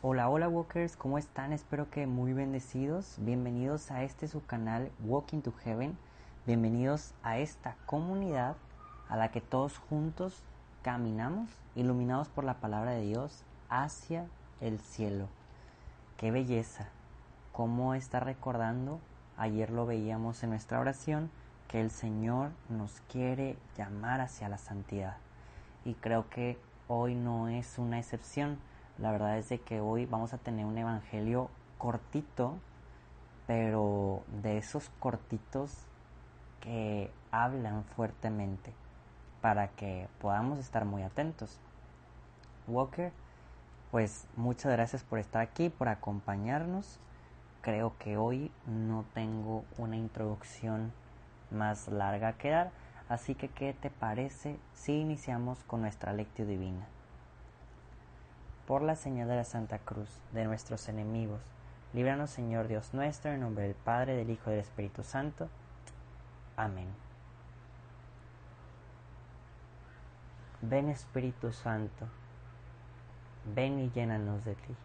Hola, hola Walkers, ¿cómo están? Espero que muy bendecidos. Bienvenidos a este su canal Walking to Heaven. Bienvenidos a esta comunidad a la que todos juntos caminamos, iluminados por la palabra de Dios, hacia el cielo. ¡Qué belleza! ¿Cómo está recordando? Ayer lo veíamos en nuestra oración, que el Señor nos quiere llamar hacia la santidad. Y creo que hoy no es una excepción. La verdad es de que hoy vamos a tener un evangelio cortito, pero de esos cortitos que hablan fuertemente para que podamos estar muy atentos. Walker, pues muchas gracias por estar aquí, por acompañarnos. Creo que hoy no tengo una introducción más larga que dar, Así que, ¿qué te parece si iniciamos con nuestra lectio divina? Por la señal de la Santa Cruz, de nuestros enemigos, líbranos Señor Dios nuestro, en nombre del Padre, del Hijo y del Espíritu Santo. Amén. Ven Espíritu Santo, ven y llénanos de ti.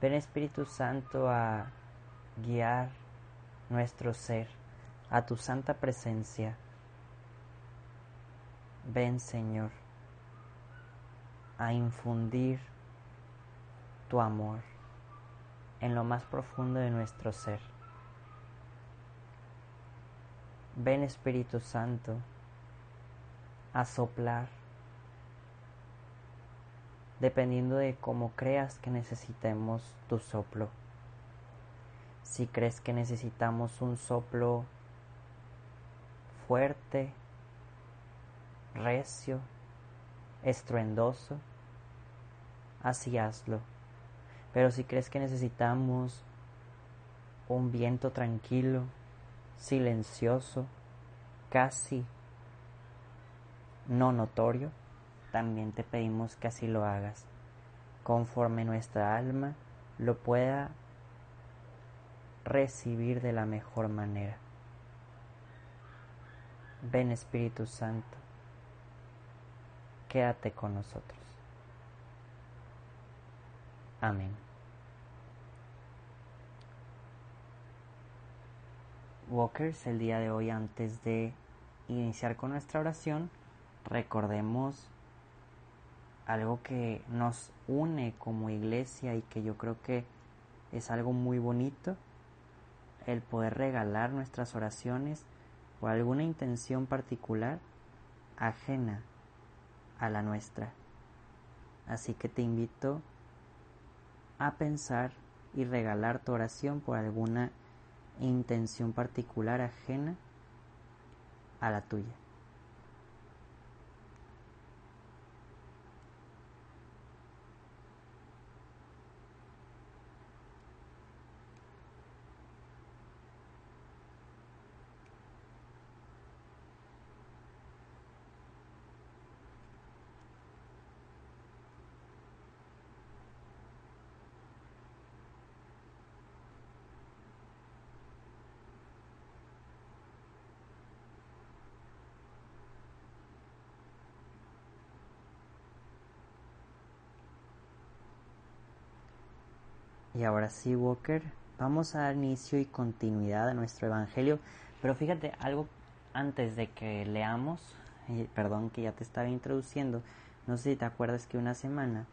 Ven Espíritu Santo a guiar nuestro ser a tu santa presencia. Ven, Señor, a infundir tu amor en lo más profundo de nuestro ser. Ven, Espíritu Santo, a soplar, dependiendo de cómo creas que necesitemos tu soplo. Si crees que necesitamos un soplo fuerte, recio, estruendoso, así hazlo. Pero si crees que necesitamos un viento tranquilo, silencioso, casi no notorio, también te pedimos que así lo hagas, conforme nuestra alma lo pueda recibir de la mejor manera. Ven Espíritu Santo, quédate con nosotros. Amén. Walkers, el día de hoy antes de iniciar con nuestra oración, recordemos algo que nos une como iglesia y que yo creo que es algo muy bonito, el poder regalar nuestras oraciones o alguna intención particular ajena a la nuestra. Así que te invito a pensar y regalar tu oración por alguna intención particular ajena a la tuya. Y ahora sí, Walker, vamos a dar inicio y continuidad a nuestro Evangelio. Pero fíjate, algo antes de que leamos, perdón que ya te estaba introduciendo, no sé si te acuerdas que una semana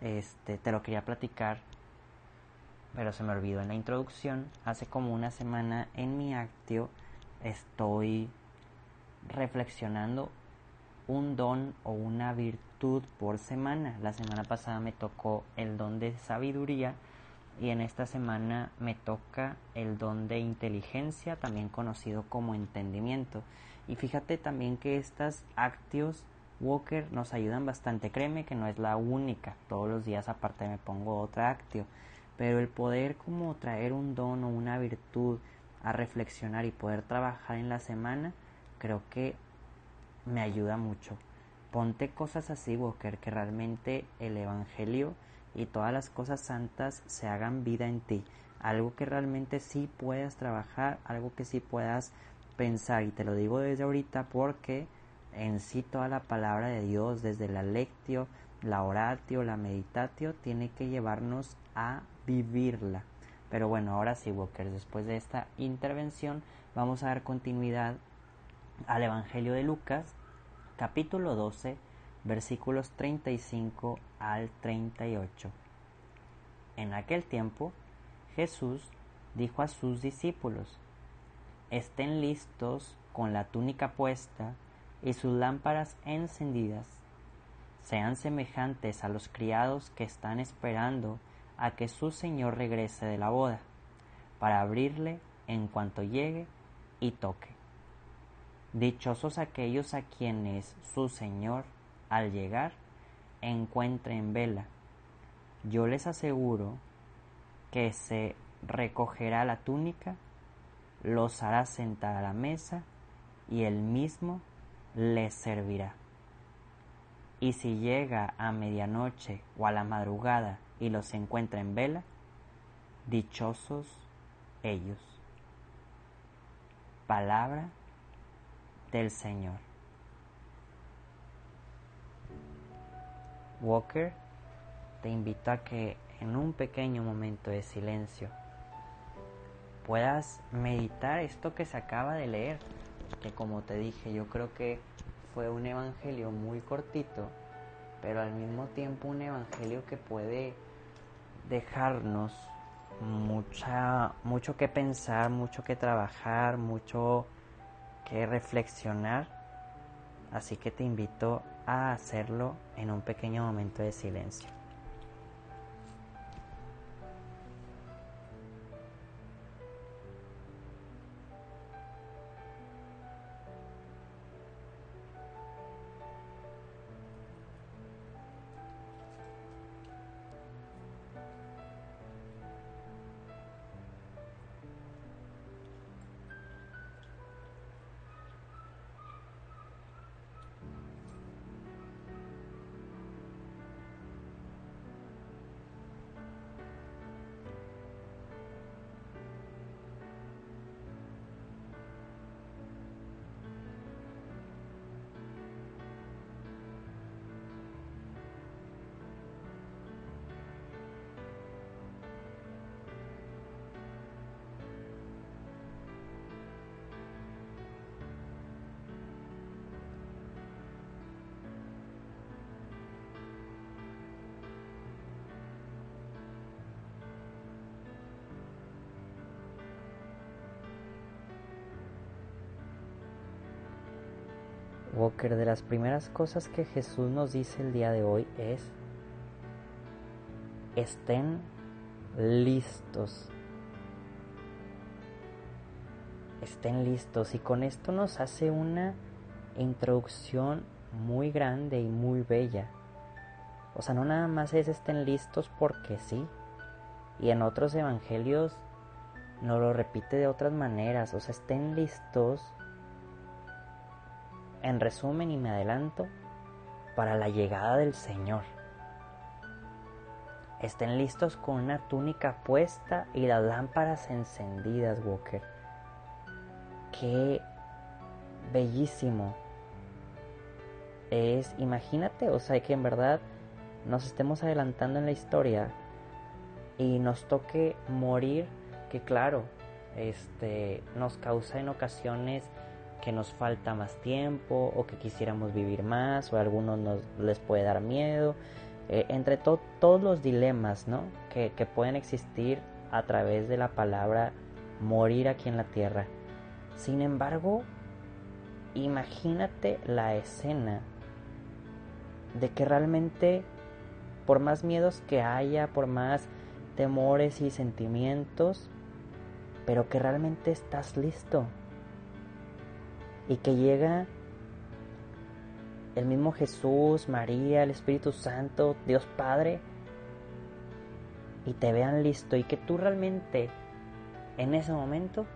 este, te lo quería platicar, pero se me olvidó en la introducción. Hace como una semana en mi actio estoy reflexionando un don o una virtud por semana. La semana pasada me tocó el don de sabiduría y en esta semana me toca el don de inteligencia, también conocido como entendimiento. Y fíjate también que estas actios Walker nos ayudan bastante. Créeme que no es la única. Todos los días aparte me pongo otra actio. Pero el poder como traer un don o una virtud a reflexionar y poder trabajar en la semana, creo que me ayuda mucho. Ponte cosas así, Walker, que realmente el Evangelio y todas las cosas santas se hagan vida en ti. Algo que realmente sí puedas trabajar, algo que sí puedas pensar. Y te lo digo desde ahorita porque en sí toda la palabra de Dios, desde la lectio, la oratio, la meditatio, tiene que llevarnos a vivirla. Pero bueno, ahora sí, Walker, después de esta intervención vamos a dar continuidad al Evangelio de Lucas, capítulo 12, versículos 35 al 38. En aquel tiempo, Jesús dijo a sus discípulos, estén listos con la túnica puesta y sus lámparas encendidas. Sean semejantes a los criados que están esperando a que su señor regrese de la boda, para abrirle en cuanto llegue y toque. Dichosos aquellos a quienes su señor, al llegar, encuentre en vela. Yo les aseguro que se recogerá la túnica, los hará sentar a la mesa y él mismo les servirá. Y si llega a medianoche o a la madrugada y los encuentra en vela, dichosos ellos. Palabra del Señor. Walker, te invito a que en un pequeño momento de silencio puedas meditar esto que se acaba de leer que como te dije, yo creo que fue un evangelio muy cortito, pero al mismo tiempo un evangelio que puede dejarnos mucha, mucho que pensar, mucho que trabajar, mucho que reflexionar. Así que te invito a hacerlo en un pequeño momento de silencio. Walker, de las primeras cosas que Jesús nos dice el día de hoy es, estén listos. Estén listos. Y con esto nos hace una introducción muy grande y muy bella. O sea, no nada más es estén listos porque sí. Y en otros evangelios nos lo repite de otras maneras. O sea, estén listos en resumen y me adelanto, para la llegada del Señor. Estén listos con una túnica puesta y las lámparas encendidas, Walker. Qué bellísimo es, imagínate, o sea, que en verdad nos estemos adelantando en la historia y nos toque morir, que claro, este nos causa en ocasiones que nos falta más tiempo o que quisiéramos vivir más o a algunos nos les puede dar miedo. Eh, entre todos los dilemas ¿no? que, que pueden existir a través de la palabra morir aquí en la tierra. Sin embargo, imagínate la escena de que realmente, por más miedos que haya, por más temores y sentimientos, pero que realmente estás listo, y que llega el mismo Jesús, María, el Espíritu Santo, Dios Padre, y te vean listo y que tú realmente en ese momento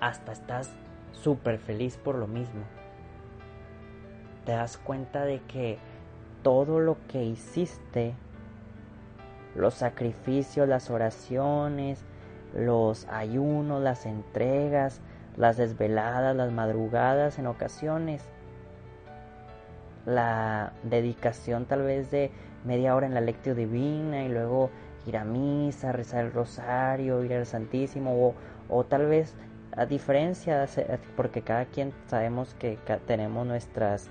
hasta estás súper feliz por lo mismo. Te das cuenta de que todo lo que hiciste, los sacrificios, las oraciones, los ayunos, las entregas, las desveladas, las madrugadas en ocasiones, la dedicación tal vez de media hora en la lectio divina y luego ir a misa, rezar el rosario, ir al Santísimo o, o tal vez a diferencia, porque cada quien sabemos que tenemos nuestras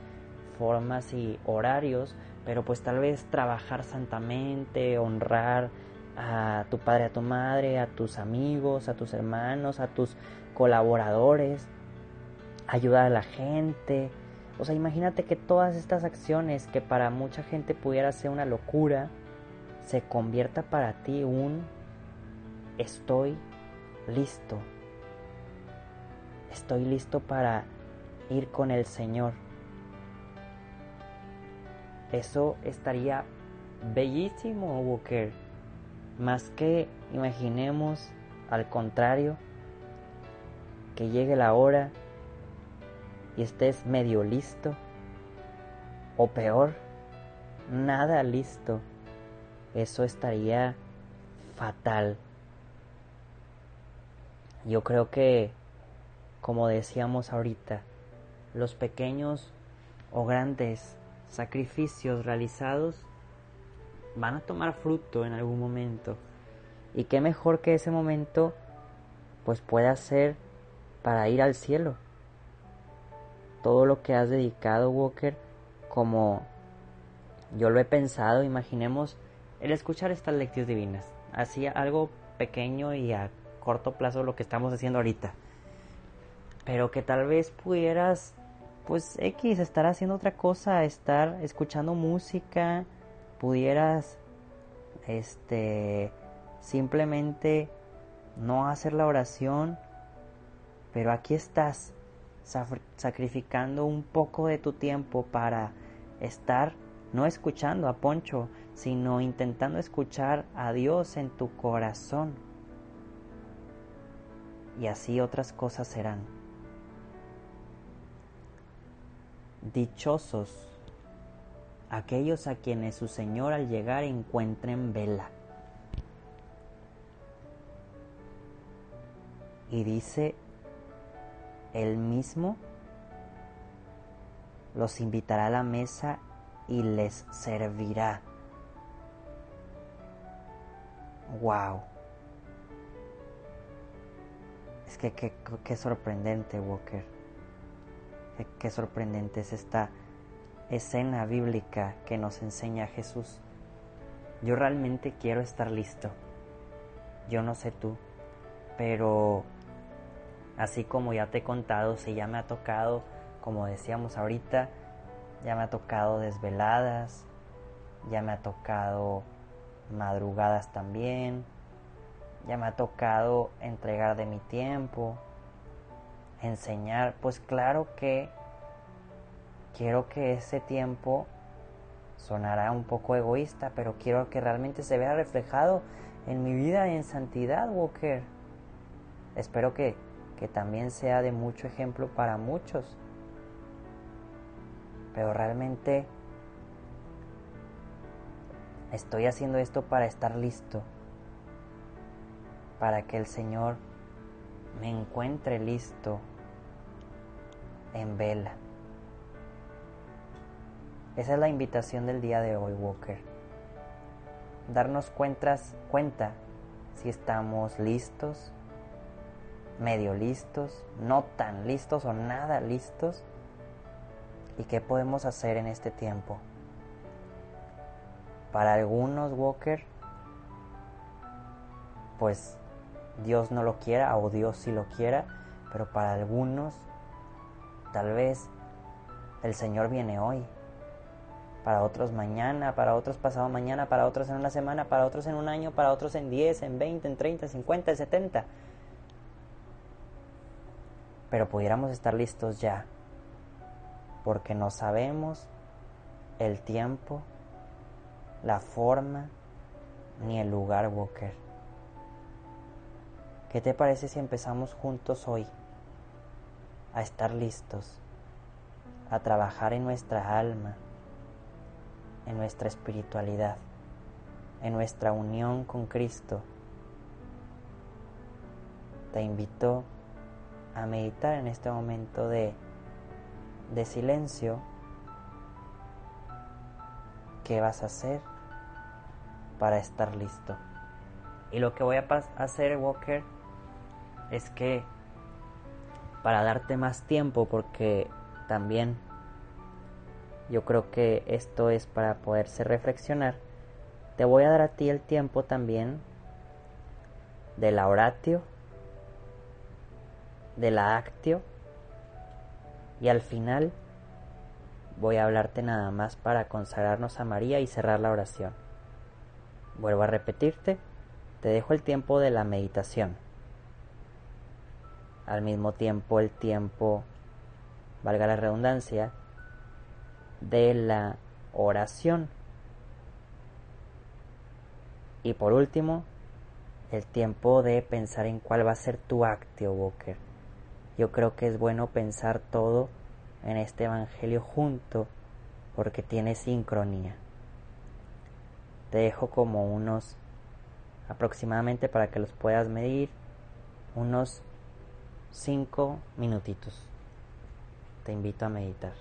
formas y horarios, pero pues tal vez trabajar santamente, honrar a tu padre, a tu madre, a tus amigos, a tus hermanos, a tus colaboradores, ayudar a la gente, o sea, imagínate que todas estas acciones que para mucha gente pudiera ser una locura, se convierta para ti un estoy listo. Estoy listo para ir con el Señor. Eso estaría bellísimo, Walker. Más que imaginemos, al contrario, que llegue la hora y estés medio listo, o peor, nada listo, eso estaría fatal. Yo creo que, como decíamos ahorita, los pequeños o grandes sacrificios realizados van a tomar fruto en algún momento. Y qué mejor que ese momento pues pueda ser para ir al cielo. Todo lo que has dedicado, Walker, como yo lo he pensado, imaginemos el escuchar estas lecciones divinas, así algo pequeño y a corto plazo lo que estamos haciendo ahorita, pero que tal vez pudieras, pues X, estar haciendo otra cosa, estar escuchando música, pudieras, este, simplemente no hacer la oración, pero aquí estás sacrificando un poco de tu tiempo para estar no escuchando a Poncho, sino intentando escuchar a Dios en tu corazón. Y así otras cosas serán. Dichosos aquellos a quienes su Señor al llegar encuentren vela. Y dice él mismo los invitará a la mesa y les servirá. ¡Wow! Es que qué sorprendente, Walker. Qué sorprendente es esta escena bíblica que nos enseña Jesús. Yo realmente quiero estar listo. Yo no sé tú, pero Así como ya te he contado, si ya me ha tocado, como decíamos ahorita, ya me ha tocado desveladas, ya me ha tocado madrugadas también, ya me ha tocado entregar de mi tiempo, enseñar, pues claro que quiero que ese tiempo sonará un poco egoísta, pero quiero que realmente se vea reflejado en mi vida en santidad, Walker. Espero que que también sea de mucho ejemplo para muchos. Pero realmente estoy haciendo esto para estar listo, para que el Señor me encuentre listo en vela. Esa es la invitación del día de hoy, Walker. Darnos cuentas, cuenta si estamos listos medio listos, no tan listos o nada listos. ¿Y qué podemos hacer en este tiempo? Para algunos, Walker, pues Dios no lo quiera o Dios sí lo quiera, pero para algunos, tal vez el Señor viene hoy. Para otros mañana, para otros pasado mañana, para otros en una semana, para otros en un año, para otros en 10, en 20, en 30, en 50, en 70 pero pudiéramos estar listos ya. porque no sabemos el tiempo, la forma ni el lugar, Walker. ¿Qué te parece si empezamos juntos hoy a estar listos, a trabajar en nuestra alma, en nuestra espiritualidad, en nuestra unión con Cristo? Te invito a meditar en este momento de, de silencio. ¿Qué vas a hacer para estar listo? Y lo que voy a hacer, Walker, es que para darte más tiempo, porque también yo creo que esto es para poderse reflexionar, te voy a dar a ti el tiempo también de la oratio de la actio y al final voy a hablarte nada más para consagrarnos a María y cerrar la oración. Vuelvo a repetirte, te dejo el tiempo de la meditación. Al mismo tiempo el tiempo, valga la redundancia, de la oración. Y por último, el tiempo de pensar en cuál va a ser tu actio, Walker yo creo que es bueno pensar todo en este Evangelio junto porque tiene sincronía. Te dejo como unos aproximadamente para que los puedas medir unos 5 minutitos. Te invito a meditar.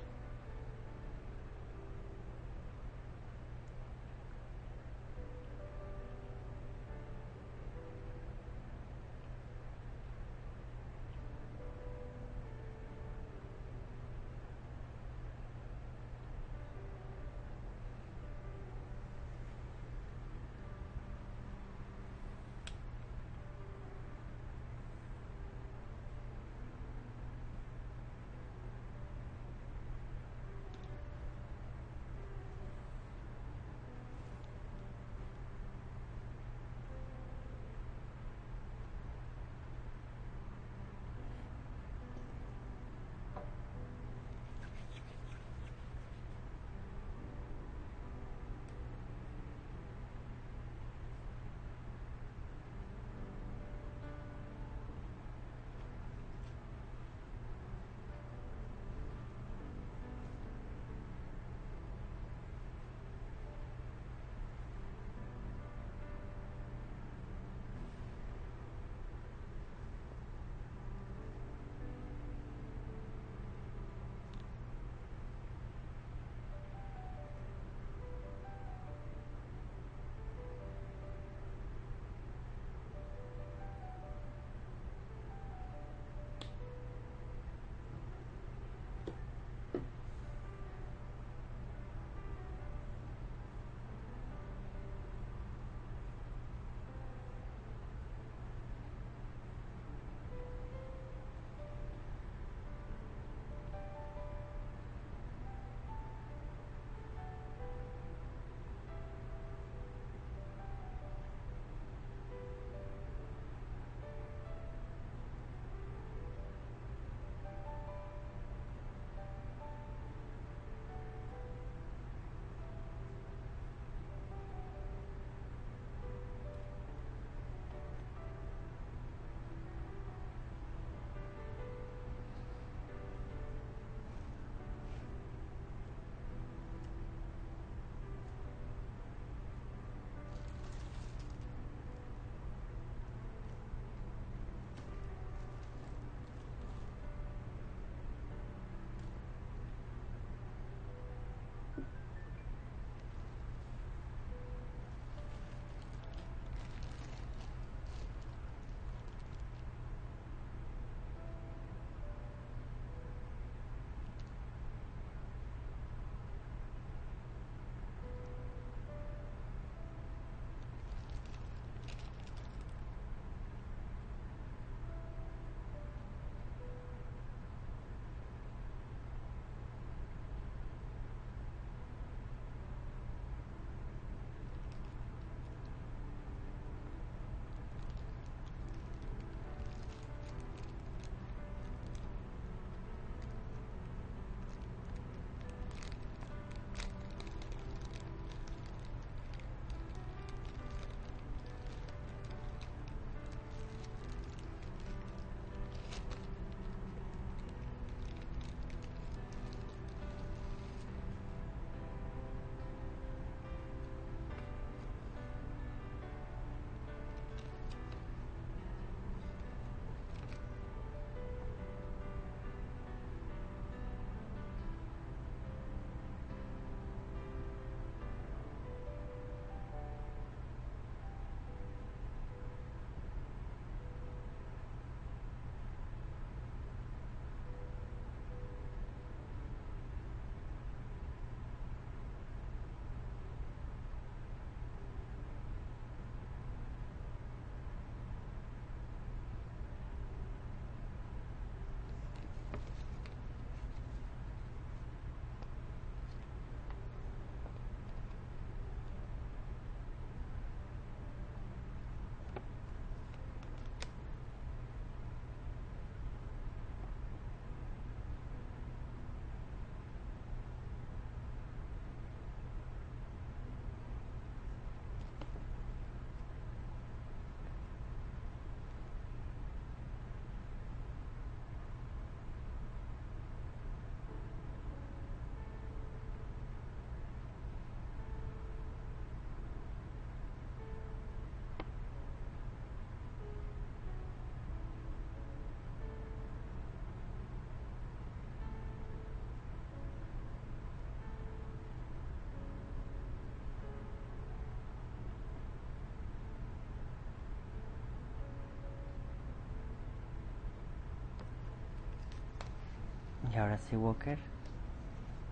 Y ahora sí, Walker,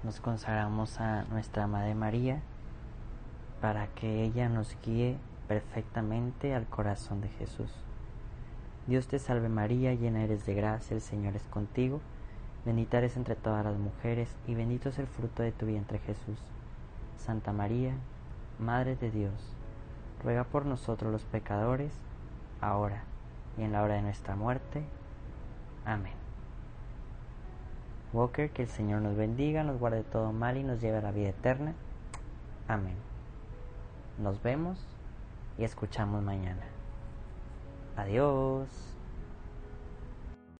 nos consagramos a nuestra Madre María para que ella nos guíe perfectamente al corazón de Jesús. Dios te salve María, llena eres de gracia, el Señor es contigo, bendita eres entre todas las mujeres y bendito es el fruto de tu vientre Jesús. Santa María, Madre de Dios, ruega por nosotros los pecadores, ahora y en la hora de nuestra muerte. Amén. Walker, que el Señor nos bendiga, nos guarde todo mal y nos lleve a la vida eterna. Amén. Nos vemos y escuchamos mañana. Adiós.